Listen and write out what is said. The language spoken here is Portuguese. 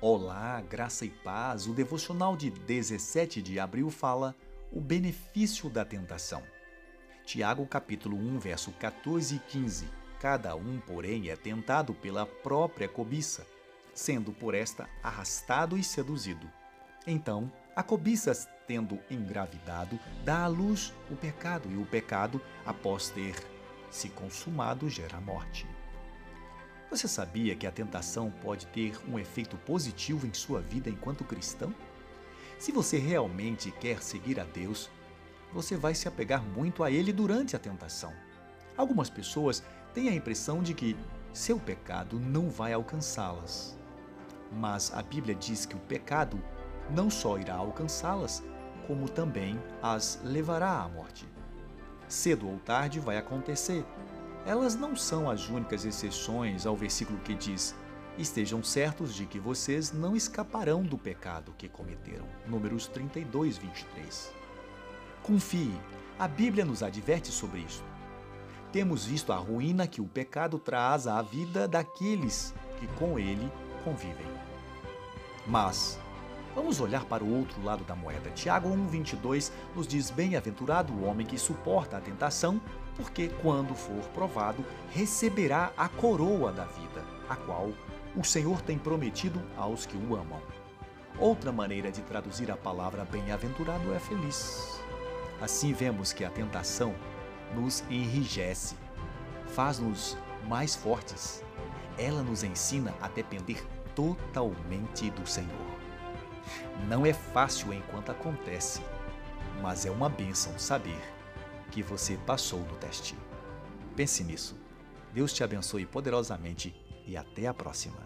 Olá, graça e paz. O devocional de 17 de abril fala o benefício da tentação. Tiago capítulo 1, verso 14 e 15. Cada um, porém, é tentado pela própria cobiça, sendo por esta arrastado e seduzido. Então, a cobiça, tendo engravidado, dá à luz o pecado, e o pecado, após ter se consumado, gera morte. Você sabia que a tentação pode ter um efeito positivo em sua vida enquanto cristão? Se você realmente quer seguir a Deus, você vai se apegar muito a Ele durante a tentação. Algumas pessoas têm a impressão de que seu pecado não vai alcançá-las. Mas a Bíblia diz que o pecado não só irá alcançá-las, como também as levará à morte. Cedo ou tarde vai acontecer, elas não são as únicas exceções ao versículo que diz: Estejam certos de que vocês não escaparão do pecado que cometeram. Números 32, 23. Confie, a Bíblia nos adverte sobre isso. Temos visto a ruína que o pecado traz à vida daqueles que com ele convivem. Mas, vamos olhar para o outro lado da moeda. Tiago 1,22 nos diz: Bem-aventurado o homem que suporta a tentação porque quando for provado, receberá a coroa da vida, a qual o Senhor tem prometido aos que o amam. Outra maneira de traduzir a palavra bem-aventurado é feliz. Assim vemos que a tentação nos enrijece, faz-nos mais fortes. Ela nos ensina a depender totalmente do Senhor. Não é fácil enquanto acontece, mas é uma bênção saber que você passou no teste. Pense nisso. Deus te abençoe poderosamente e até a próxima.